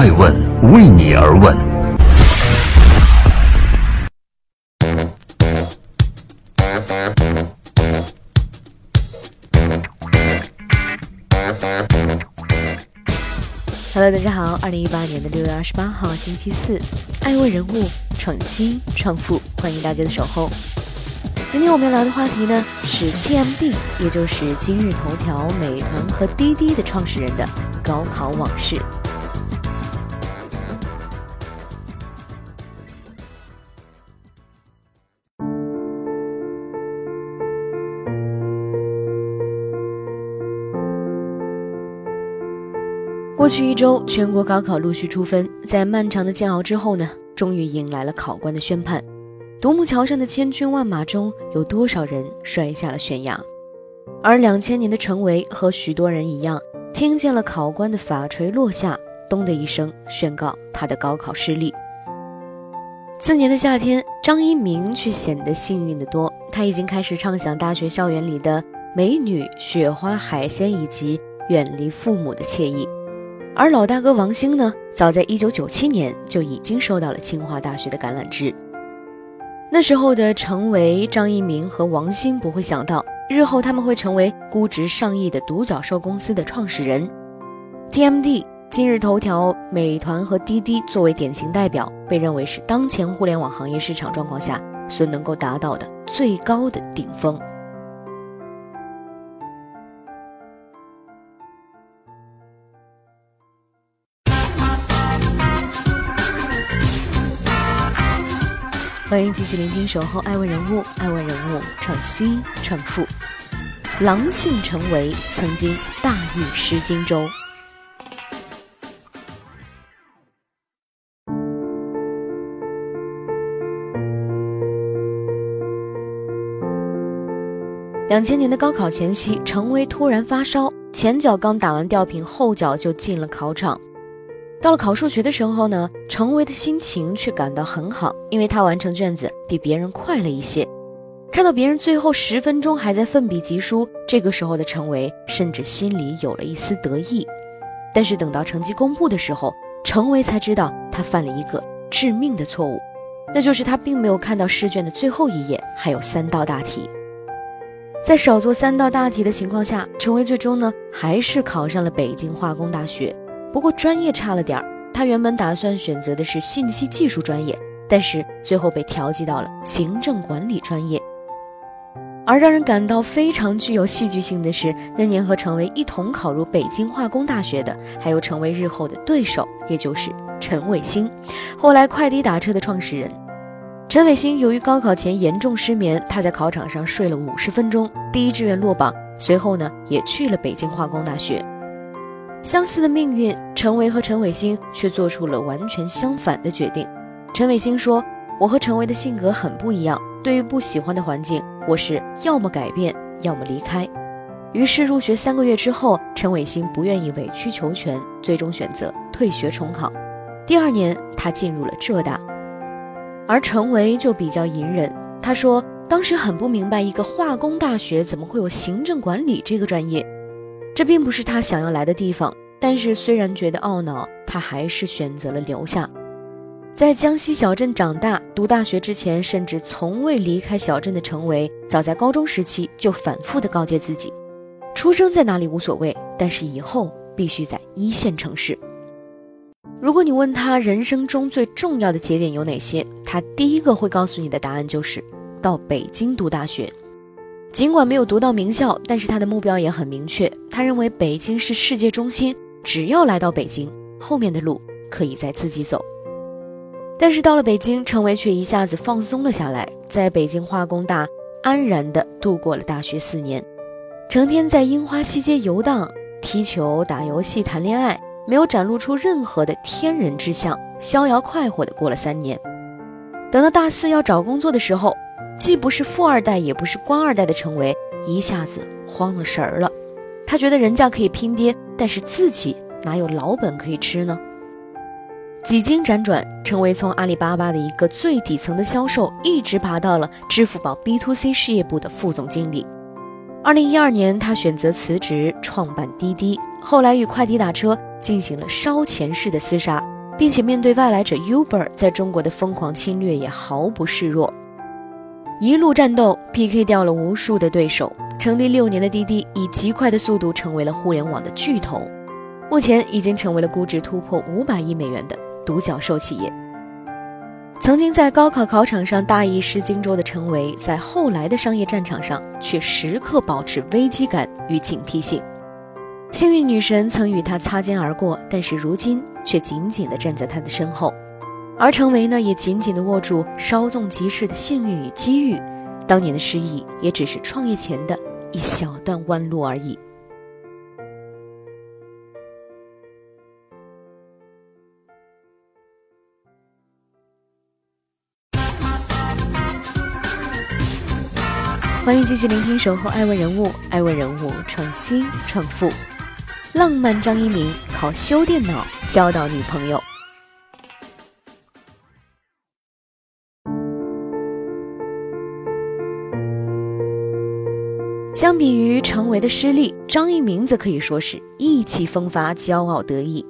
爱问为你而问。Hello，大家好，二零一八年的六月二十八号，星期四，爱问人物创新创富，欢迎大家的守候。今天我们要聊的话题呢是 TMD，也就是今日头条、美团和滴滴的创始人的高考往事。过去一周，全国高考陆续出分，在漫长的煎熬之后呢，终于迎来了考官的宣判。独木桥上的千军万马中，有多少人摔下了悬崖？而两千年的陈维和许多人一样，听见了考官的法锤落下，咚的一声宣告他的高考失利。次年的夏天，张一鸣却显得幸运得多，他已经开始畅想大学校园里的美女、雪花、海鲜以及远离父母的惬意。而老大哥王兴呢，早在一九九七年就已经收到了清华大学的橄榄枝。那时候的陈维、张一鸣和王兴不会想到，日后他们会成为估值上亿的独角兽公司的创始人。TMD、今日头条、美团和滴滴作为典型代表，被认为是当前互联网行业市场状况下所能够达到的最高的顶峰。欢迎继续聆听《守候爱问人物》，爱问人物创新创富。狼性成为曾经大意失荆州。两千年的高考前夕，陈维突然发烧，前脚刚打完吊瓶，后脚就进了考场。到了考数学的时候呢，程维的心情却感到很好，因为他完成卷子比别人快了一些。看到别人最后十分钟还在奋笔疾书，这个时候的程维甚至心里有了一丝得意。但是等到成绩公布的时候，程维才知道他犯了一个致命的错误，那就是他并没有看到试卷的最后一页还有三道大题。在少做三道大题的情况下，程维最终呢还是考上了北京化工大学。不过专业差了点儿，他原本打算选择的是信息技术专业，但是最后被调剂到了行政管理专业。而让人感到非常具有戏剧性的是，那年和陈维一同考入北京化工大学的，还有成为日后的对手，也就是陈伟星，后来快滴打车的创始人。陈伟星由于高考前严重失眠，他在考场上睡了五十分钟，第一志愿落榜，随后呢也去了北京化工大学。相似的命运，陈维和陈伟星却做出了完全相反的决定。陈伟星说：“我和陈维的性格很不一样，对于不喜欢的环境，我是要么改变，要么离开。”于是入学三个月之后，陈伟星不愿意委曲求全，最终选择退学重考。第二年，他进入了浙大，而陈维就比较隐忍。他说：“当时很不明白，一个化工大学怎么会有行政管理这个专业。”这并不是他想要来的地方，但是虽然觉得懊恼，他还是选择了留下。在江西小镇长大，读大学之前甚至从未离开小镇的陈维，早在高中时期就反复的告诫自己：出生在哪里无所谓，但是以后必须在一线城市。如果你问他人生中最重要的节点有哪些，他第一个会告诉你的答案就是到北京读大学。尽管没有读到名校，但是他的目标也很明确。他认为北京是世界中心，只要来到北京，后面的路可以再自己走。但是到了北京，陈维却一下子放松了下来，在北京化工大安然地度过了大学四年，成天在樱花西街游荡、踢球、打游戏、谈恋爱，没有展露出任何的天人之相，逍遥快活地过了三年。等到大四要找工作的时候。既不是富二代，也不是官二代的陈维，一下子慌了神儿了。他觉得人家可以拼爹，但是自己哪有老本可以吃呢？几经辗转，陈维从阿里巴巴的一个最底层的销售，一直爬到了支付宝 B to C 事业部的副总经理。二零一二年，他选择辞职，创办滴滴，后来与快滴打车进行了烧钱式的厮杀，并且面对外来者 Uber 在中国的疯狂侵略也毫不示弱，一路战斗 PK 掉了无数的对手。成立六年的滴滴以极快的速度成为了互联网的巨头，目前已经成为了估值突破五百亿美元的独角兽企业。曾经在高考考场上大意失荆州的陈维，在后来的商业战场上却时刻保持危机感与警惕性。幸运女神曾与他擦肩而过，但是如今却紧紧地站在他的身后，而陈维呢，也紧紧地握住稍纵即逝的幸运与机遇。当年的失意，也只是创业前的。一小段弯路而已。欢迎继续聆听《守候爱问人物》，爱问人物创新创富，浪漫张一鸣靠修电脑交到女朋友。相比于陈维的失利，张一鸣则可以说是意气风发、骄傲得意。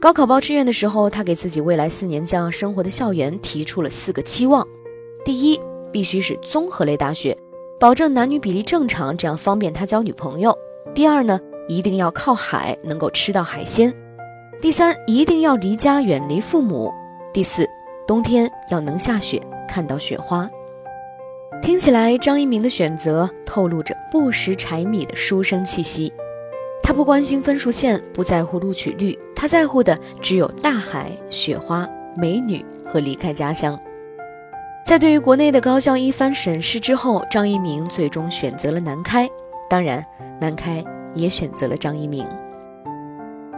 高考报志愿的时候，他给自己未来四年将要生活的校园提出了四个期望：第一，必须是综合类大学，保证男女比例正常，这样方便他交女朋友；第二呢，一定要靠海，能够吃到海鲜；第三，一定要离家远离父母；第四，冬天要能下雪，看到雪花。听起来，张一鸣的选择透露着不食柴米的书生气息。他不关心分数线，不在乎录取率，他在乎的只有大海、雪花、美女和离开家乡。在对于国内的高校一番审视之后，张一鸣最终选择了南开，当然，南开也选择了张一鸣。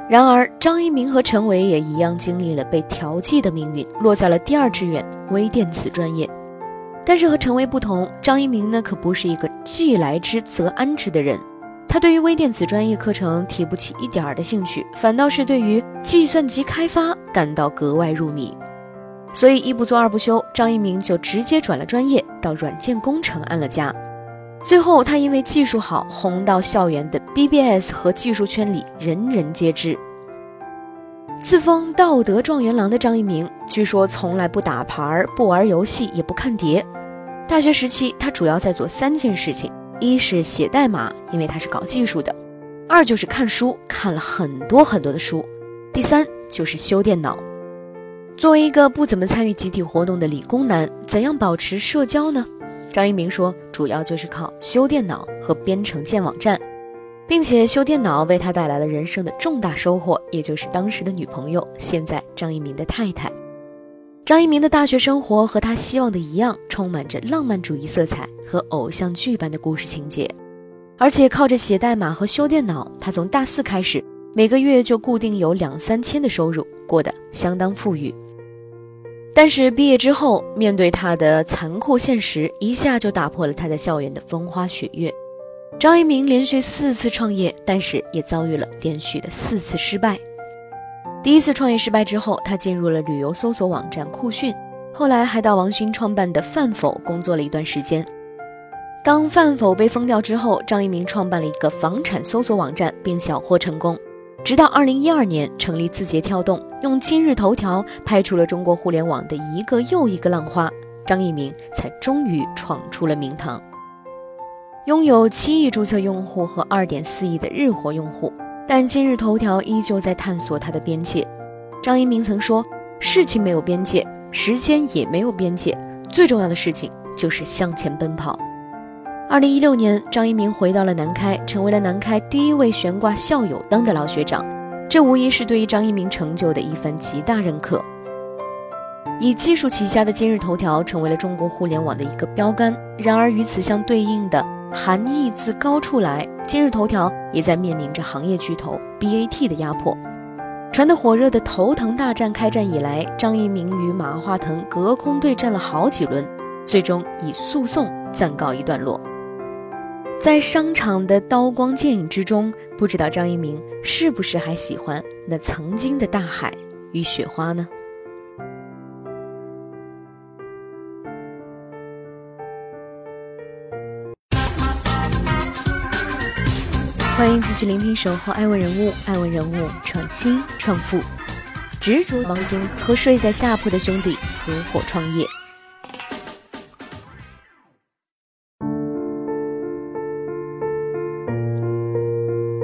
然而，张一鸣和陈伟也一样经历了被调剂的命运，落在了第二志愿微电子专业。但是和陈威不同，张一鸣呢可不是一个既来之则安之的人。他对于微电子专业课程提不起一点儿的兴趣，反倒是对于计算机开发感到格外入迷。所以一不做二不休，张一鸣就直接转了专业，到软件工程安了家。最后他因为技术好，红到校园的 BBS 和技术圈里人人皆知。自封道德状元郎的张一鸣，据说从来不打牌、不玩游戏、也不看碟。大学时期，他主要在做三件事情：一是写代码，因为他是搞技术的；二就是看书，看了很多很多的书；第三就是修电脑。作为一个不怎么参与集体活动的理工男，怎样保持社交呢？张一鸣说，主要就是靠修电脑和编程建网站，并且修电脑为他带来了人生的重大收获，也就是当时的女朋友，现在张一鸣的太太。张一鸣的大学生活和他希望的一样，充满着浪漫主义色彩和偶像剧般的故事情节。而且靠着写代码和修电脑，他从大四开始，每个月就固定有两三千的收入，过得相当富裕。但是毕业之后，面对他的残酷现实，一下就打破了他在校园的风花雪月。张一鸣连续四次创业，但是也遭遇了连续的四次失败。第一次创业失败之后，他进入了旅游搜索网站酷讯，后来还到王兴创办的饭否工作了一段时间。当饭否被封掉之后，张一鸣创办了一个房产搜索网站，并小获成功。直到二零一二年成立字节跳动，用今日头条拍出了中国互联网的一个又一个浪花，张一鸣才终于闯出了名堂。拥有七亿注册用户和二点四亿的日活用户。但今日头条依旧在探索它的边界。张一鸣曾说：“事情没有边界，时间也没有边界，最重要的事情就是向前奔跑。”二零一六年，张一鸣回到了南开，成为了南开第一位悬挂校友灯的老学长。这无疑是对于张一鸣成就的一番极大认可。以技术起家的今日头条，成为了中国互联网的一个标杆。然而，与此相对应的，含义自高处来。今日头条也在面临着行业巨头 BAT 的压迫。传得火热的头疼大战开战以来，张一鸣与马化腾隔空对战了好几轮，最终以诉讼暂告一段落。在商场的刀光剑影之中，不知道张一鸣是不是还喜欢那曾经的大海与雪花呢？欢迎继续聆听《守候爱问人物》，爱问人物创新创富。执着。王兴和睡在下铺的兄弟合伙创业。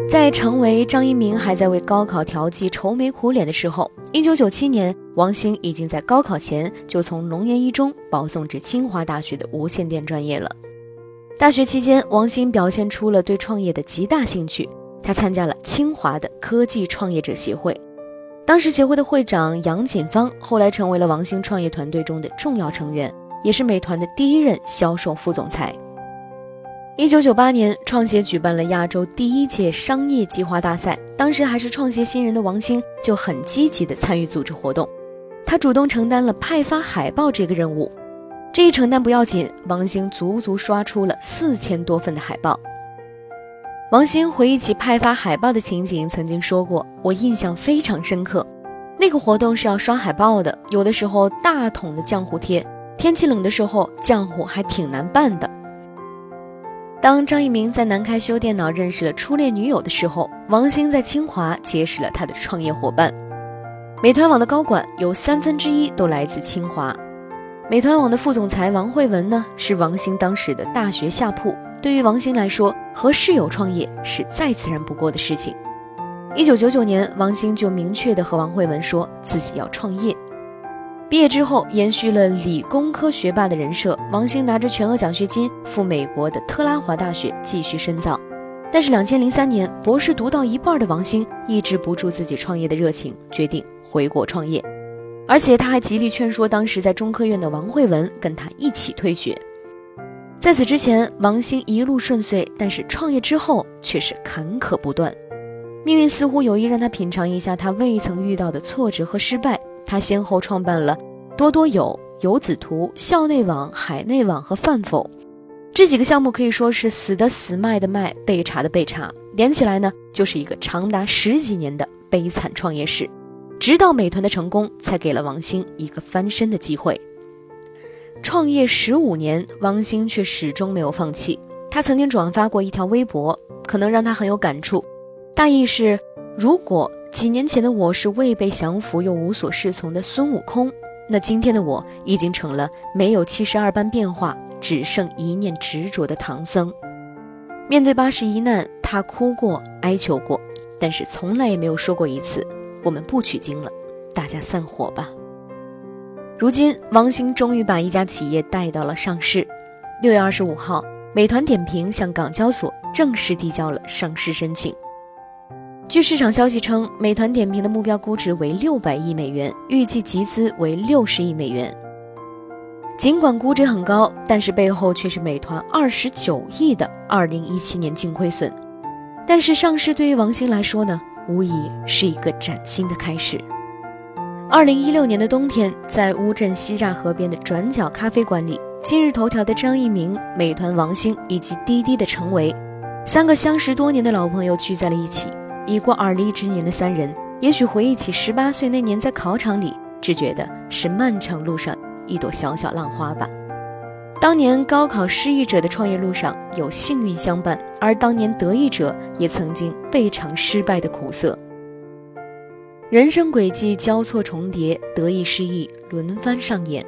在成为张一鸣还在为高考调剂愁眉苦脸的时候，一九九七年，王兴已经在高考前就从龙岩一中保送至清华大学的无线电专业了。大学期间，王兴表现出了对创业的极大兴趣，他参加了清华的科技创业者协会，当时协会的会长杨锦芳后来成为了王兴创业团队中的重要成员，也是美团的第一任销售副总裁。一九九八年，创协举办了亚洲第一届商业计划大赛。当时还是创协新人的王兴就很积极地参与组织活动，他主动承担了派发海报这个任务。这一承担不要紧，王兴足足刷出了四千多份的海报。王兴回忆起派发海报的情景，曾经说过：“我印象非常深刻，那个活动是要刷海报的，有的时候大桶的浆糊贴，天气冷的时候浆糊还挺难办的。”当张一鸣在南开修电脑认识了初恋女友的时候，王兴在清华结识了他的创业伙伴。美团网的高管有三分之一都来自清华。美团网的副总裁王慧文呢，是王兴当时的大学下铺。对于王兴来说，和室友创业是再自然不过的事情。一九九九年，王兴就明确的和王慧文说自己要创业。毕业之后，延续了理工科学霸的人设，王兴拿着全额奖学金赴美国的特拉华大学继续深造。但是，两千零三年博士读到一半的王兴抑制不住自己创业的热情，决定回国创业。而且，他还极力劝说当时在中科院的王慧文跟他一起退学。在此之前，王兴一路顺遂，但是创业之后却是坎坷不断。命运似乎有意让他品尝一下他未曾遇到的挫折和失败。他先后创办了多多友、游子图、校内网、海内网和饭否这几个项目，可以说是死的死、卖的卖、被查的被查，连起来呢，就是一个长达十几年的悲惨创业史。直到美团的成功，才给了王兴一个翻身的机会。创业十五年，王兴却始终没有放弃。他曾经转发过一条微博，可能让他很有感触，大意是：如果。几年前的我是未被降服又无所适从的孙悟空，那今天的我已经成了没有七十二般变化，只剩一念执着的唐僧。面对八十一难，他哭过，哀求过，但是从来也没有说过一次“我们不取经了，大家散伙吧”。如今，王兴终于把一家企业带到了上市。六月二十五号，美团点评向港交所正式递交了上市申请。据市场消息称，美团点评的目标估值为六百亿美元，预计集资为六十亿美元。尽管估值很高，但是背后却是美团二十九亿的二零一七年净亏损。但是上市对于王兴来说呢，无疑是一个崭新的开始。二零一六年的冬天，在乌镇西栅河边的转角咖啡馆里，今日头条的张一鸣、美团王兴以及滴滴的陈维，三个相识多年的老朋友聚在了一起。已过而立之年的三人，也许回忆起十八岁那年在考场里，只觉得是漫长路上一朵小小浪花吧。当年高考失意者的创业路上有幸运相伴，而当年得意者也曾经倍尝失败的苦涩。人生轨迹交错重叠，得意失意轮番上演。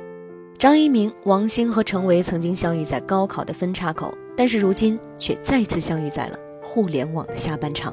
张一鸣、王兴和程维曾经相遇在高考的分岔口，但是如今却再次相遇在了互联网的下半场。